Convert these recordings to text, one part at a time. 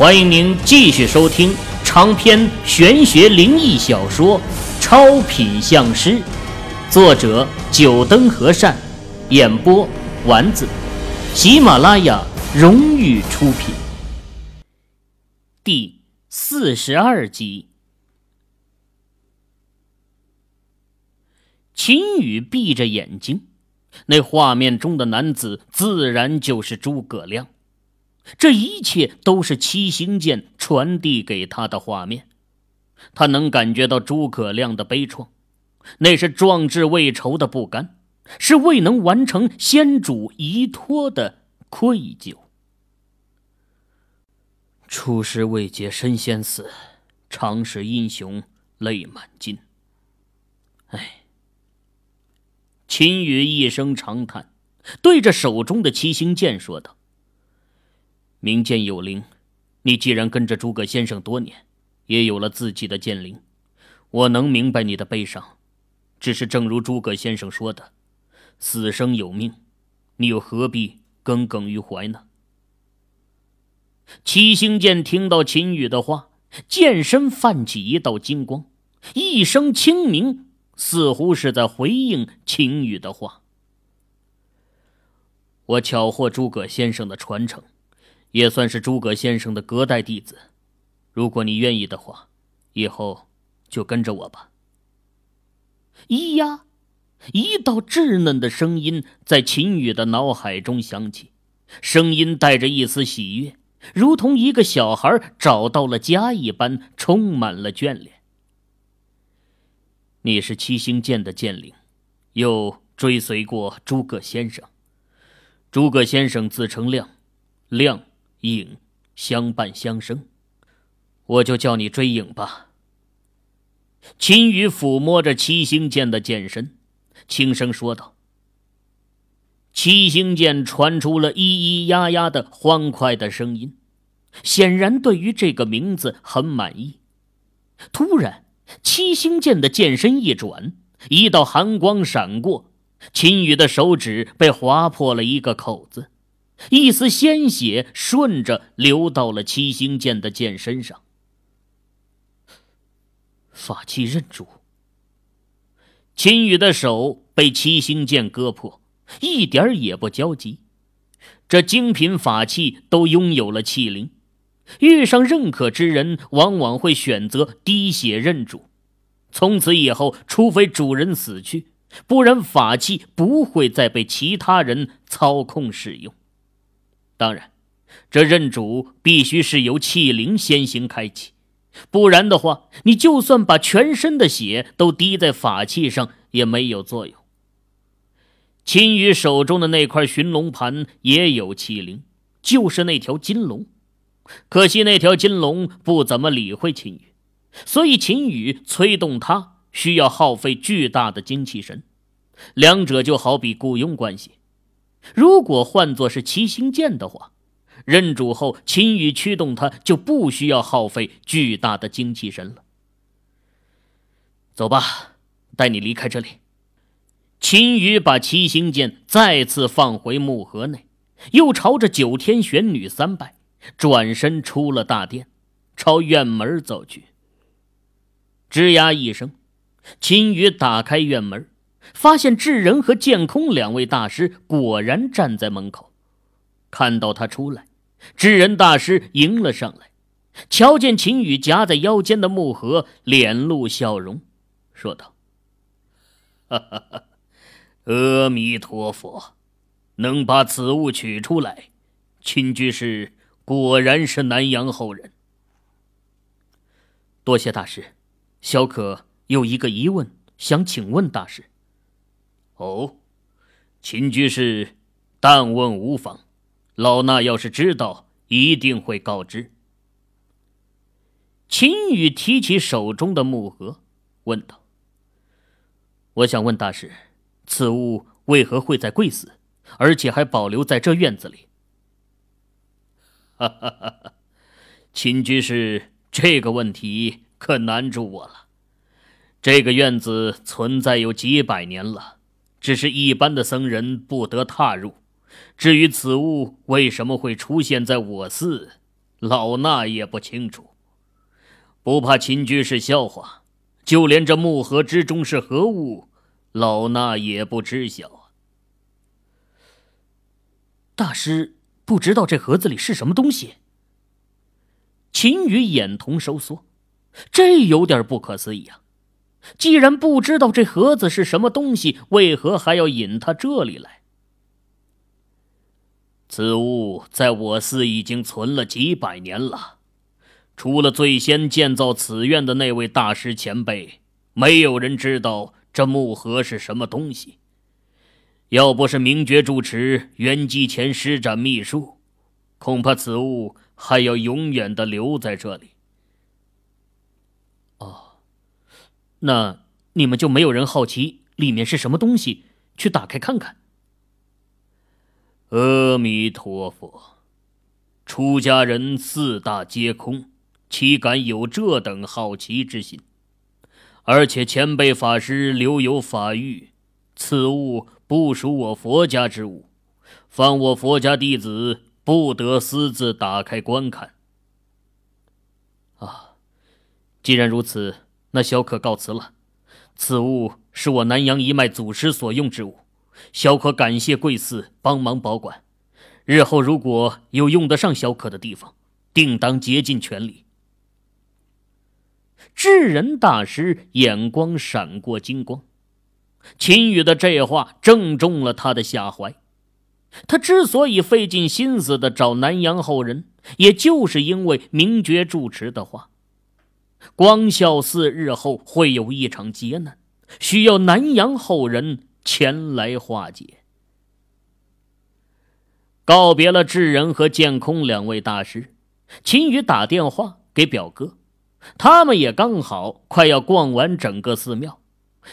欢迎您继续收听长篇玄学灵异小说《超品相师》，作者：九灯和善，演播：丸子，喜马拉雅荣誉出品。第四十二集，秦宇闭着眼睛，那画面中的男子自然就是诸葛亮。这一切都是七星剑传递给他的画面，他能感觉到诸葛亮的悲怆，那是壮志未酬的不甘，是未能完成先主遗托的愧疚。出师未捷身先死，常使英雄泪满襟。唉，秦羽一声长叹，对着手中的七星剑说道。名剑有灵，你既然跟着诸葛先生多年，也有了自己的剑灵，我能明白你的悲伤。只是正如诸葛先生说的，死生有命，你又何必耿耿于怀呢？七星剑听到秦羽的话，剑身泛起一道金光，一声清明，似乎是在回应秦羽的话。我巧获诸葛先生的传承。也算是诸葛先生的隔代弟子，如果你愿意的话，以后就跟着我吧。咿呀，一道稚嫩的声音在秦羽的脑海中响起，声音带着一丝喜悦，如同一个小孩找到了家一般，充满了眷恋。你是七星剑的剑灵，又追随过诸葛先生。诸葛先生自称亮，亮。影相伴相生，我就叫你追影吧。秦羽抚摸着七星剑的剑身，轻声说道：“七星剑传出了咿咿呀呀的欢快的声音，显然对于这个名字很满意。”突然，七星剑的剑身一转，一道寒光闪过，秦羽的手指被划破了一个口子。一丝鲜血顺着流到了七星剑的剑身上，法器认主。秦羽的手被七星剑割破，一点也不焦急。这精品法器都拥有了器灵，遇上认可之人，往往会选择滴血认主。从此以后，除非主人死去，不然法器不会再被其他人操控使用。当然，这认主必须是由气灵先行开启，不然的话，你就算把全身的血都滴在法器上也没有作用。秦羽手中的那块寻龙盘也有气灵，就是那条金龙，可惜那条金龙不怎么理会秦羽，所以秦羽催动它需要耗费巨大的精气神，两者就好比雇佣关系。如果换作是七星剑的话，认主后秦羽驱动它就不需要耗费巨大的精气神了。走吧，带你离开这里。秦羽把七星剑再次放回木盒内，又朝着九天玄女三拜，转身出了大殿，朝院门走去。吱呀一声，秦羽打开院门。发现智仁和剑空两位大师果然站在门口，看到他出来，智仁大师迎了上来，瞧见秦羽夹在腰间的木盒，脸露笑容，说道：“，阿弥陀佛，能把此物取出来，秦居士果然是南阳后人。多谢大师，小可有一个疑问，想请问大师。”哦，秦居士，但问无妨。老衲要是知道，一定会告知。秦羽提起手中的木盒，问道：“我想问大师，此物为何会在贵寺，而且还保留在这院子里？”哈哈哈哈秦居士，这个问题可难住我了。这个院子存在有几百年了。只是一般的僧人不得踏入。至于此物为什么会出现在我寺，老衲也不清楚。不怕秦居士笑话，就连这木盒之中是何物，老衲也不知晓。大师不知道这盒子里是什么东西。秦羽眼瞳收缩，这有点不可思议啊！既然不知道这盒子是什么东西，为何还要引他这里来？此物在我寺已经存了几百年了，除了最先建造此院的那位大师前辈，没有人知道这木盒是什么东西。要不是明觉住持圆寂前施展秘术，恐怕此物还要永远的留在这里。哦，那你们就没有人好奇里面是什么东西，去打开看看？阿弥陀佛，出家人四大皆空，岂敢有这等好奇之心？而且前辈法师留有法谕，此物不属我佛家之物，凡我佛家弟子不得私自打开观看。啊，既然如此，那小可告辞了。此物是我南阳一脉祖师所用之物。小可感谢贵寺帮忙保管，日后如果有用得上小可的地方，定当竭尽全力。智人大师眼光闪过金光，秦羽的这话正中了他的下怀。他之所以费尽心思的找南阳后人，也就是因为名爵住持的话：光孝寺日后会有一场劫难，需要南阳后人。前来化解。告别了智人和剑空两位大师，秦羽打电话给表哥，他们也刚好快要逛完整个寺庙。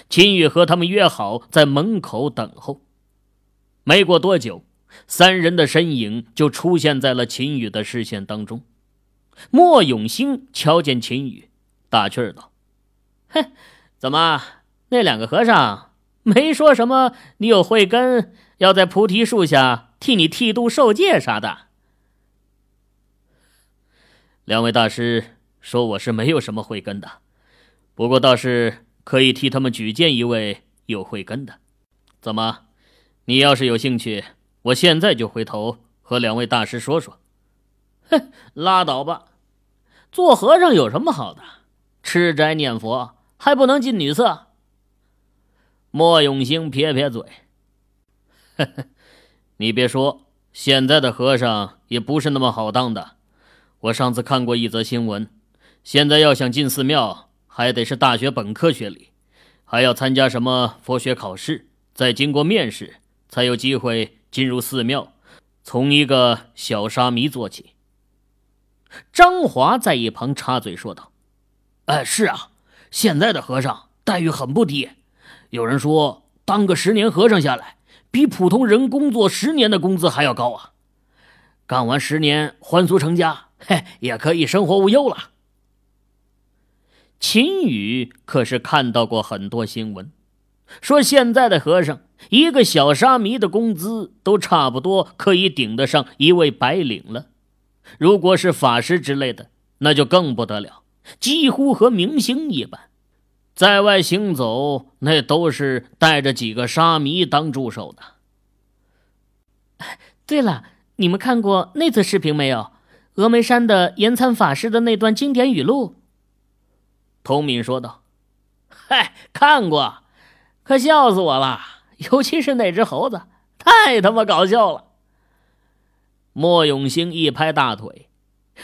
秦羽和他们约好在门口等候。没过多久，三人的身影就出现在了秦羽的视线当中。莫永兴瞧见秦羽，打趣道：“哼，怎么那两个和尚？”没说什么，你有慧根，要在菩提树下替你剃度受戒啥的。两位大师说我是没有什么慧根的，不过倒是可以替他们举荐一位有慧根的。怎么，你要是有兴趣，我现在就回头和两位大师说说。哼，拉倒吧，做和尚有什么好的？吃斋念佛还不能近女色。莫永兴撇撇嘴：“呵呵，你别说，现在的和尚也不是那么好当的。我上次看过一则新闻，现在要想进寺庙，还得是大学本科学历，还要参加什么佛学考试，再经过面试，才有机会进入寺庙，从一个小沙弥做起。”张华在一旁插嘴说道：“哎，是啊，现在的和尚待遇很不低。”有人说，当个十年和尚下来，比普通人工作十年的工资还要高啊！干完十年还俗成家，嘿，也可以生活无忧了。秦宇可是看到过很多新闻，说现在的和尚一个小沙弥的工资都差不多可以顶得上一位白领了，如果是法师之类的，那就更不得了，几乎和明星一般。在外行走，那都是带着几个沙弥当助手的。对了，你们看过那次视频没有？峨眉山的延参法师的那段经典语录。童敏说道：“嗨，看过，可笑死我了！尤其是那只猴子，太他妈搞笑了。”莫永兴一拍大腿：“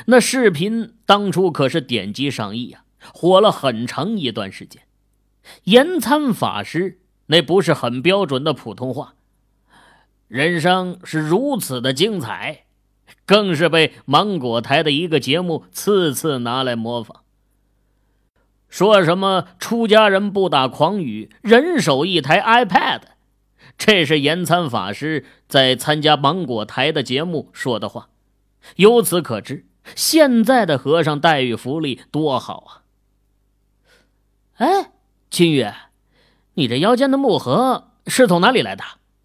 那视频当初可是点击上亿呀！”火了很长一段时间，延参法师那不是很标准的普通话，人生是如此的精彩，更是被芒果台的一个节目次次拿来模仿。说什么出家人不打诳语，人手一台 iPad，这是延参法师在参加芒果台的节目说的话。由此可知，现在的和尚待遇福利多好啊！哎，秦宇，你这腰间的木盒是从哪里来的？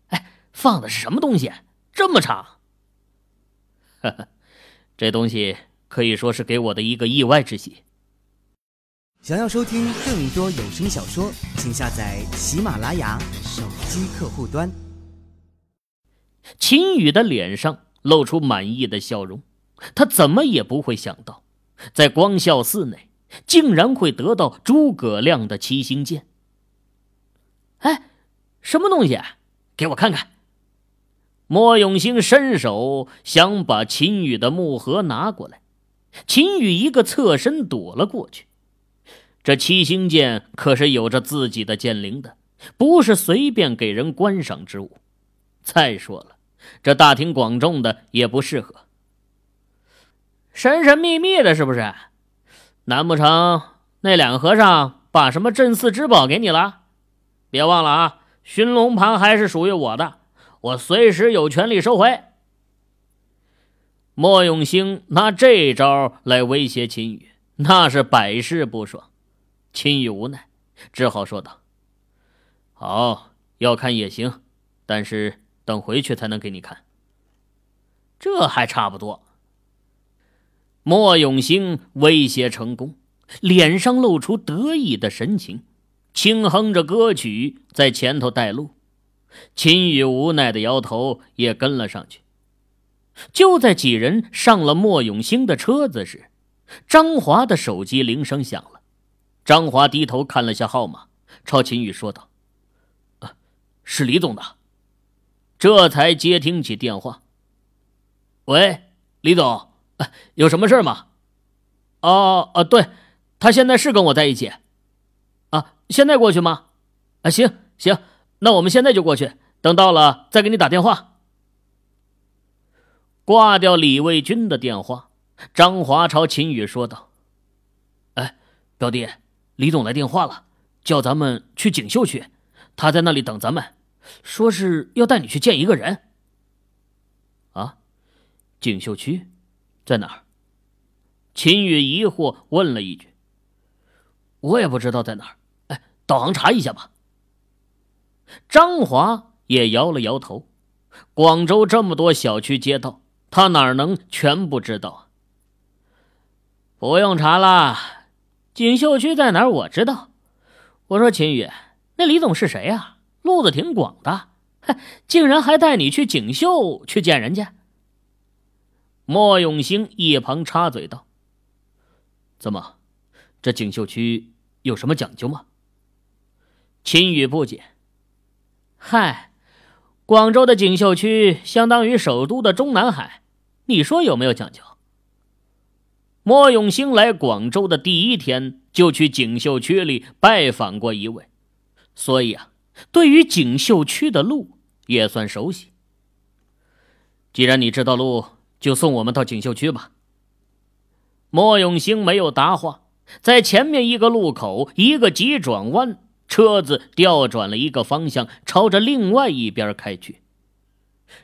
哎，放的是什么东西？这么长？呵呵，这东西可以说是给我的一个意外之喜。想要收听更多有声小说，请下载喜马拉雅手机客户端。秦宇的脸上露出满意的笑容，他怎么也不会想到，在光孝寺内竟然会得到诸葛亮的七星剑。哎，什么东西？给我看看。莫永兴伸手想把秦宇的木盒拿过来，秦宇一个侧身躲了过去。这七星剑可是有着自己的剑灵的，不是随便给人观赏之物。再说了，这大庭广众的也不适合。神神秘秘的，是不是？难不成那两个和尚把什么镇寺之宝给你了？别忘了啊，寻龙盘还是属于我的，我随时有权利收回。莫永兴拿这招来威胁秦宇，那是百试不爽。秦宇无奈，只好说道：“好，要看也行，但是等回去才能给你看。”这还差不多。莫永兴威胁成功，脸上露出得意的神情，轻哼着歌曲在前头带路。秦宇无奈的摇头，也跟了上去。就在几人上了莫永兴的车子时，张华的手机铃声响了。张华低头看了下号码，朝秦宇说道：“啊，是李总的。”这才接听起电话。“喂，李总，有什么事吗？”“哦，哦，对，他现在是跟我在一起。”“啊，现在过去吗？”“啊，行行，那我们现在就过去，等到了再给你打电话。”挂掉李卫军的电话，张华朝秦宇说道：“哎，表弟。”李总来电话了，叫咱们去锦绣区，他在那里等咱们，说是要带你去见一个人。啊，锦绣区在哪儿？秦宇疑惑问了一句。我也不知道在哪儿，哎，导航查一下吧。张华也摇了摇头，广州这么多小区街道，他哪能全部知道？不用查了。锦绣区在哪儿？我知道。我说秦宇，那李总是谁呀？路子挺广的，竟然还带你去锦绣去见人家。莫永兴一旁插嘴道：“怎么，这锦绣区有什么讲究吗？”秦宇不解：“嗨，广州的锦绣区相当于首都的中南海，你说有没有讲究？”莫永兴来广州的第一天就去锦绣区里拜访过一位，所以啊，对于锦绣区的路也算熟悉。既然你知道路，就送我们到锦绣区吧。莫永兴没有答话，在前面一个路口，一个急转弯，车子调转了一个方向，朝着另外一边开去。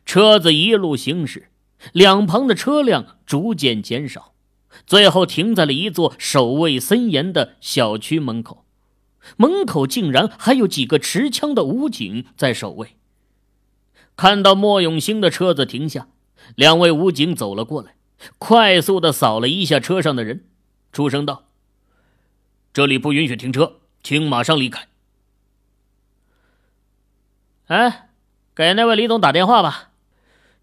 车子一路行驶，两旁的车辆逐渐减少。最后停在了一座守卫森严的小区门口，门口竟然还有几个持枪的武警在守卫。看到莫永兴的车子停下，两位武警走了过来，快速的扫了一下车上的人，出声道：“这里不允许停车，请马上离开。”哎，给那位李总打电话吧，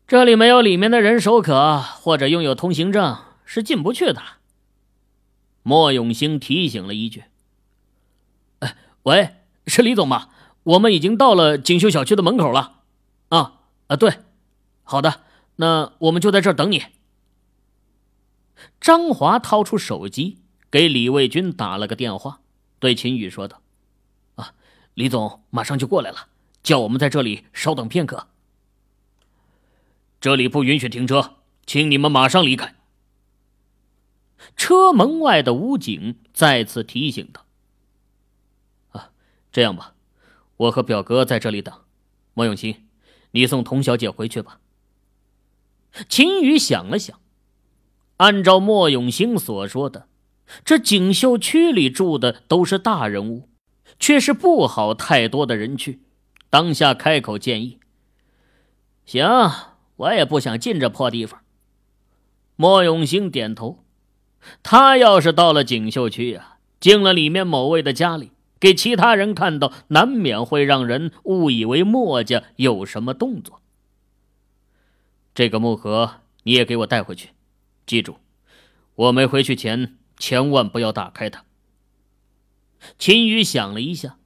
这里没有里面的人手可，或者拥有通行证。是进不去的。莫永兴提醒了一句：“哎，喂，是李总吗？我们已经到了锦绣小区的门口了。啊啊，对，好的，那我们就在这儿等你。”张华掏出手机给李卫军打了个电话，对秦宇说道：“啊，李总马上就过来了，叫我们在这里稍等片刻。这里不允许停车，请你们马上离开。”车门外的武警再次提醒道：“啊，这样吧，我和表哥在这里等。莫永新，你送童小姐回去吧。”秦宇想了想，按照莫永兴所说的，这锦绣区里住的都是大人物，却是不好太多的人去。当下开口建议：“行，我也不想进这破地方。”莫永兴点头。他要是到了锦绣区呀，进了里面某位的家里，给其他人看到，难免会让人误以为墨家有什么动作。这个木盒你也给我带回去，记住，我没回去前千万不要打开它。秦宇想了一下，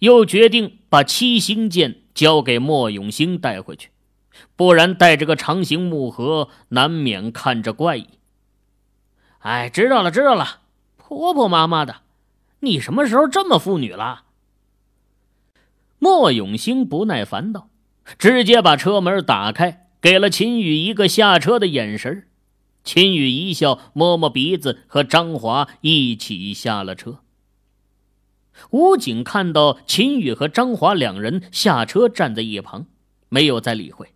又决定把七星剑交给莫永兴带回去。不然带着个长形木盒，难免看着怪异。哎，知道了，知道了，婆婆妈妈的，你什么时候这么妇女了？莫永兴不耐烦道，直接把车门打开，给了秦宇一个下车的眼神。秦宇一笑，摸摸鼻子，和张华一起下了车。武警看到秦宇和张华两人下车，站在一旁，没有再理会。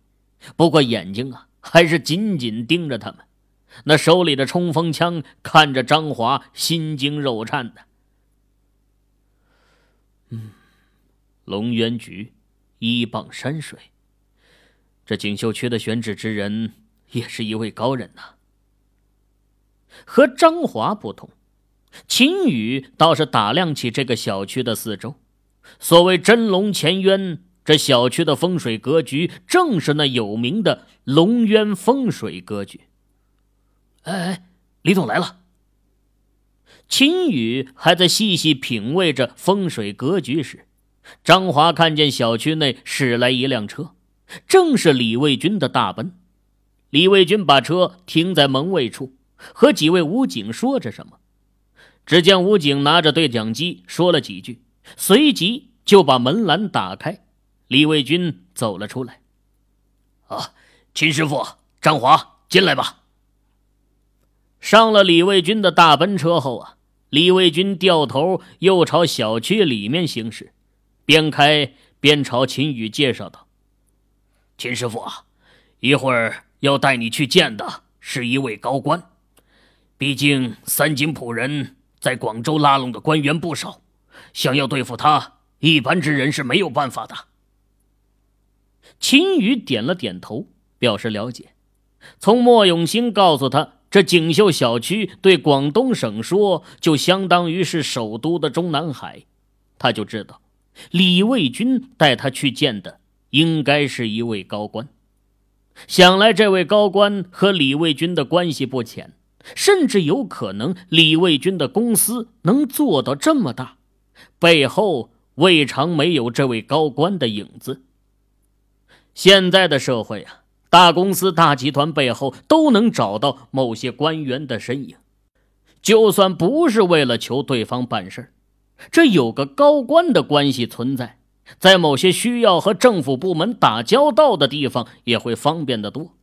不过眼睛啊，还是紧紧盯着他们。那手里的冲锋枪看着张华，心惊肉颤的。嗯，龙渊局，一傍山水。这锦绣区的选址之人，也是一位高人呐。和张华不同，秦宇倒是打量起这个小区的四周。所谓真龙潜渊。这小区的风水格局正是那有名的龙渊风水格局。哎哎，李总来了。秦宇还在细细品味着风水格局时，张华看见小区内驶来一辆车，正是李卫军的大奔。李卫军把车停在门卫处，和几位武警说着什么。只见武警拿着对讲机说了几句，随即就把门栏打开。李卫军走了出来。啊，秦师傅，张华，进来吧。上了李卫军的大奔车后啊，李卫军掉头又朝小区里面行驶，边开边朝秦宇介绍道：“秦师傅啊，一会儿要带你去见的是一位高官，毕竟三井浦人在广州拉拢的官员不少，想要对付他，一般之人是没有办法的。”秦宇点了点头，表示了解。从莫永兴告诉他，这锦绣小区对广东省说，就相当于是首都的中南海，他就知道李卫军带他去见的应该是一位高官。想来这位高官和李卫军的关系不浅，甚至有可能李卫军的公司能做到这么大，背后未尝没有这位高官的影子。现在的社会啊，大公司、大集团背后都能找到某些官员的身影。就算不是为了求对方办事这有个高官的关系存在，在某些需要和政府部门打交道的地方也会方便得多。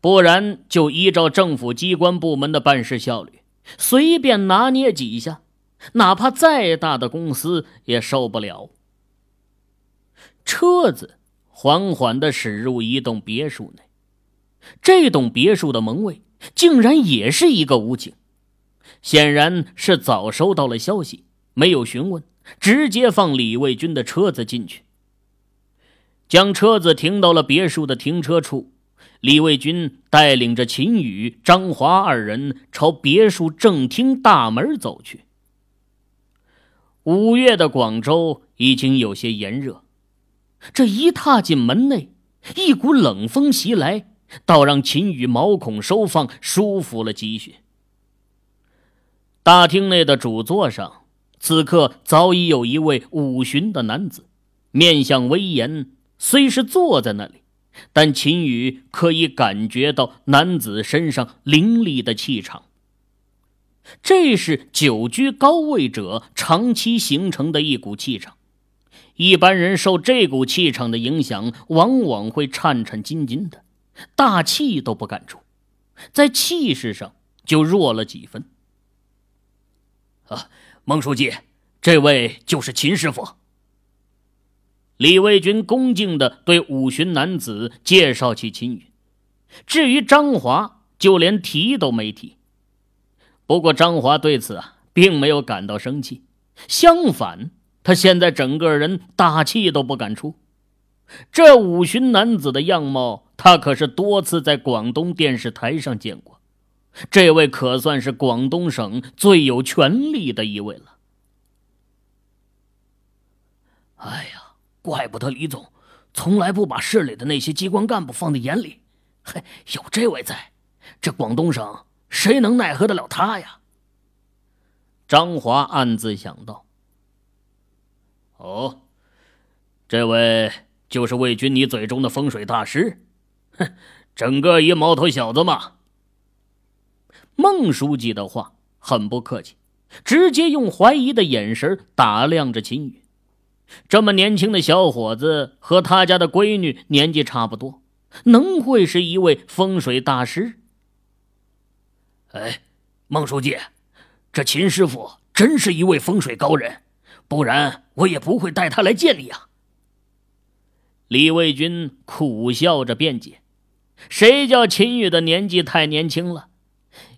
不然，就依照政府机关部门的办事效率，随便拿捏几下，哪怕再大的公司也受不了。车子。缓缓地驶入一栋别墅内，这栋别墅的门卫竟然也是一个武警，显然是早收到了消息，没有询问，直接放李卫军的车子进去，将车子停到了别墅的停车处。李卫军带领着秦宇、张华二人朝别墅正厅大门走去。五月的广州已经有些炎热。这一踏进门内，一股冷风袭来，倒让秦宇毛孔收放，舒服了几许。大厅内的主座上，此刻早已有一位五旬的男子，面相威严。虽是坐在那里，但秦宇可以感觉到男子身上凌厉的气场。这是久居高位者长期形成的一股气场。一般人受这股气场的影响，往往会颤颤兢兢的，大气都不敢出，在气势上就弱了几分。啊，孟书记，这位就是秦师傅。李卫军恭敬的对五旬男子介绍起秦宇，至于张华，就连提都没提。不过张华对此啊，并没有感到生气，相反。他现在整个人大气都不敢出，这五旬男子的样貌，他可是多次在广东电视台上见过。这位可算是广东省最有权力的一位了。哎呀，怪不得李总从来不把市里的那些机关干部放在眼里。嘿，有这位在，这广东省谁能奈何得了他呀？张华暗自想到。哦，这位就是魏军你嘴中的风水大师？哼，整个一毛头小子嘛。孟书记的话很不客气，直接用怀疑的眼神打量着秦宇。这么年轻的小伙子和他家的闺女年纪差不多，能会是一位风水大师？哎，孟书记，这秦师傅真是一位风水高人，不然我也不会带他来见你啊。李卫军苦笑着辩解：“谁叫秦宇的年纪太年轻了？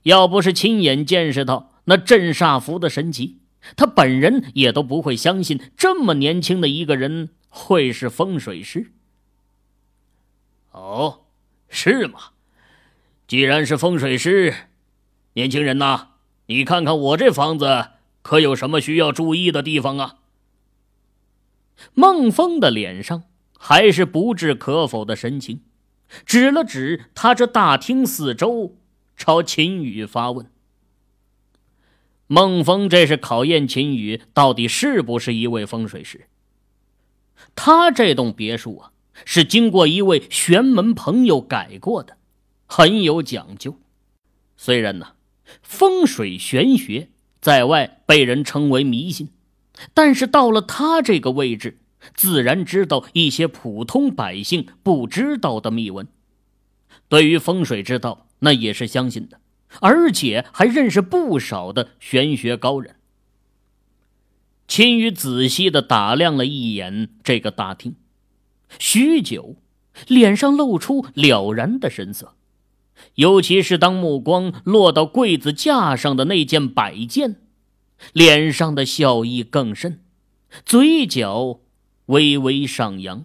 要不是亲眼见识到那镇煞符的神奇。”他本人也都不会相信这么年轻的一个人会是风水师。哦，是吗？既然是风水师，年轻人呐，你看看我这房子可有什么需要注意的地方啊？孟风的脸上还是不置可否的神情，指了指他这大厅四周，朝秦宇发问。孟风这是考验秦宇到底是不是一位风水师。他这栋别墅啊，是经过一位玄门朋友改过的，很有讲究。虽然呢，风水玄学在外被人称为迷信，但是到了他这个位置，自然知道一些普通百姓不知道的秘闻。对于风水之道，那也是相信的。而且还认识不少的玄学高人。秦宇仔细的打量了一眼这个大厅，许久，脸上露出了然的神色。尤其是当目光落到柜子架上的那件摆件，脸上的笑意更甚，嘴角微微上扬。